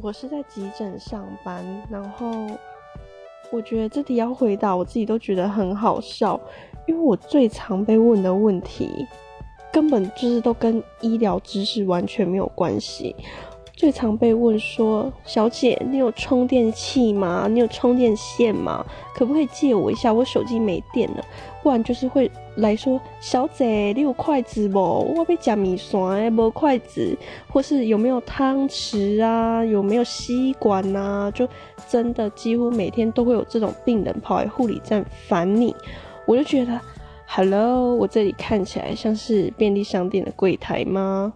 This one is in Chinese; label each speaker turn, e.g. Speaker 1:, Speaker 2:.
Speaker 1: 我是在急诊上班，然后我觉得这题要回答，我自己都觉得很好笑，因为我最常被问的问题，根本就是都跟医疗知识完全没有关系。最常被问说：“小姐，你有充电器吗？你有充电线吗？可不可以借我一下？我手机没电了。”不然就是会来说：“小姐，你有筷子不？我被夹米线没筷子，或是有没有汤匙啊？有没有吸管啊？就真的几乎每天都会有这种病人跑来护理站烦你。我就觉得，Hello，我这里看起来像是便利商店的柜台吗？